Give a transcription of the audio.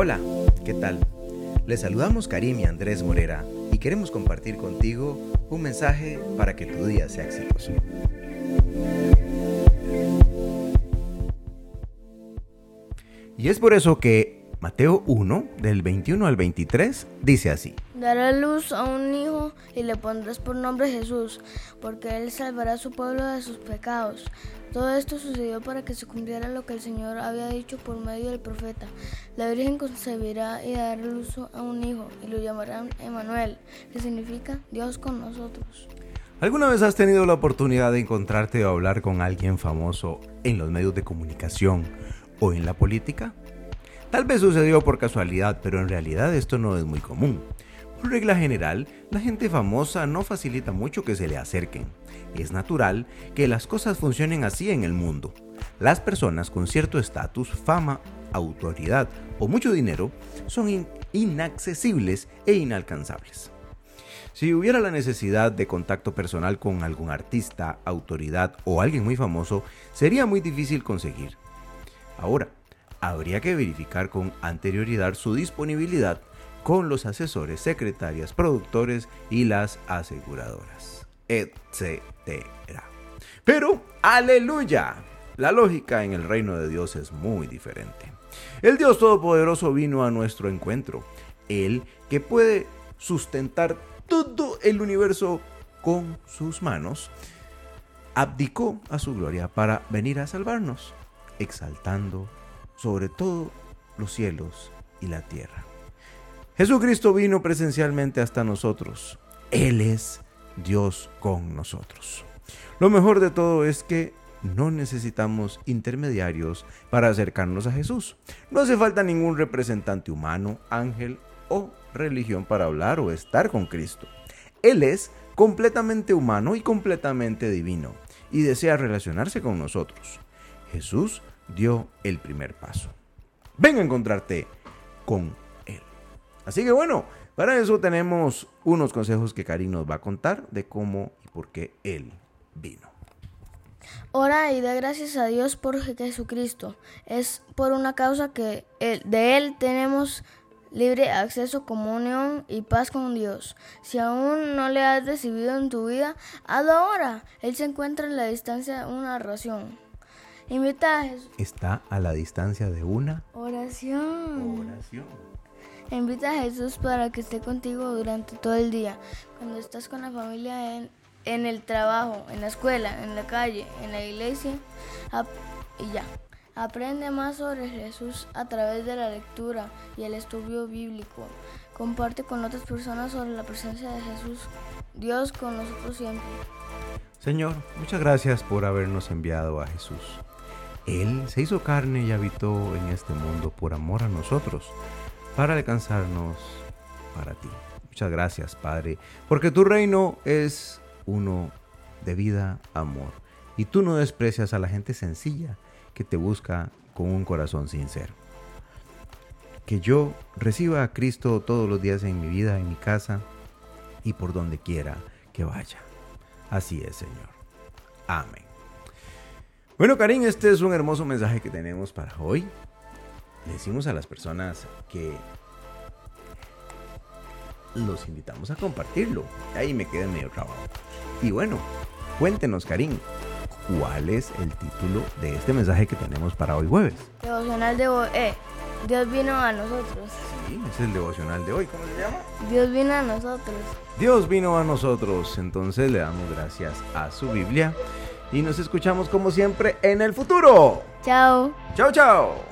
Hola, ¿qué tal? Les saludamos Karim y Andrés Morera y queremos compartir contigo un mensaje para que tu día sea exitoso. Y es por eso que Mateo 1, del 21 al 23, dice así. Dará luz a un hijo y le pondrás por nombre Jesús, porque él salvará a su pueblo de sus pecados. Todo esto sucedió para que se cumpliera lo que el Señor había dicho por medio del profeta. La Virgen concebirá y dará luz a un hijo y lo llamarán Emanuel, que significa Dios con nosotros. ¿Alguna vez has tenido la oportunidad de encontrarte o hablar con alguien famoso en los medios de comunicación o en la política? Tal vez sucedió por casualidad, pero en realidad esto no es muy común. Por regla general, la gente famosa no facilita mucho que se le acerquen. Es natural que las cosas funcionen así en el mundo. Las personas con cierto estatus, fama, autoridad o mucho dinero son inaccesibles e inalcanzables. Si hubiera la necesidad de contacto personal con algún artista, autoridad o alguien muy famoso, sería muy difícil conseguir. Ahora, habría que verificar con anterioridad su disponibilidad con los asesores, secretarias, productores y las aseguradoras, etc. Pero, aleluya, la lógica en el reino de Dios es muy diferente. El Dios Todopoderoso vino a nuestro encuentro, Él que puede sustentar todo el universo con sus manos, abdicó a su gloria para venir a salvarnos, exaltando sobre todo los cielos y la tierra. Jesucristo vino presencialmente hasta nosotros. Él es Dios con nosotros. Lo mejor de todo es que no necesitamos intermediarios para acercarnos a Jesús. No hace falta ningún representante humano, ángel o religión para hablar o estar con Cristo. Él es completamente humano y completamente divino y desea relacionarse con nosotros. Jesús dio el primer paso. Ven a encontrarte con Él. Así que bueno, para eso tenemos unos consejos que Karim nos va a contar de cómo y por qué Él vino. Ora y da gracias a Dios por Jesucristo. Es por una causa que de Él tenemos libre acceso, comunión y paz con Dios. Si aún no le has recibido en tu vida, hazlo ahora. Él se encuentra en la distancia de una oración. Invita a Jesús. Está a la distancia de una oración. oración. Invita a Jesús para que esté contigo durante todo el día. Cuando estás con la familia en, en el trabajo, en la escuela, en la calle, en la iglesia. y ya. Aprende más sobre Jesús a través de la lectura y el estudio bíblico. Comparte con otras personas sobre la presencia de Jesús, Dios con nosotros siempre. Señor, muchas gracias por habernos enviado a Jesús. Él se hizo carne y habitó en este mundo por amor a nosotros, para alcanzarnos para ti. Muchas gracias, Padre, porque tu reino es uno de vida, amor, y tú no desprecias a la gente sencilla que te busca con un corazón sincero. Que yo reciba a Cristo todos los días en mi vida, en mi casa y por donde quiera que vaya. Así es, Señor. Amén. Bueno, Karim, este es un hermoso mensaje que tenemos para hoy. Le decimos a las personas que los invitamos a compartirlo. Ahí me quedé medio trabajo. Y bueno, cuéntenos, Karim, ¿cuál es el título de este mensaje que tenemos para hoy jueves? Devocional de hoy. Eh, Dios vino a nosotros. Sí, es el devocional de hoy. ¿Cómo se llama? Dios vino a nosotros. Dios vino a nosotros. Entonces le damos gracias a su Biblia y nos escuchamos como siempre en el futuro. Chao. Chao, chao.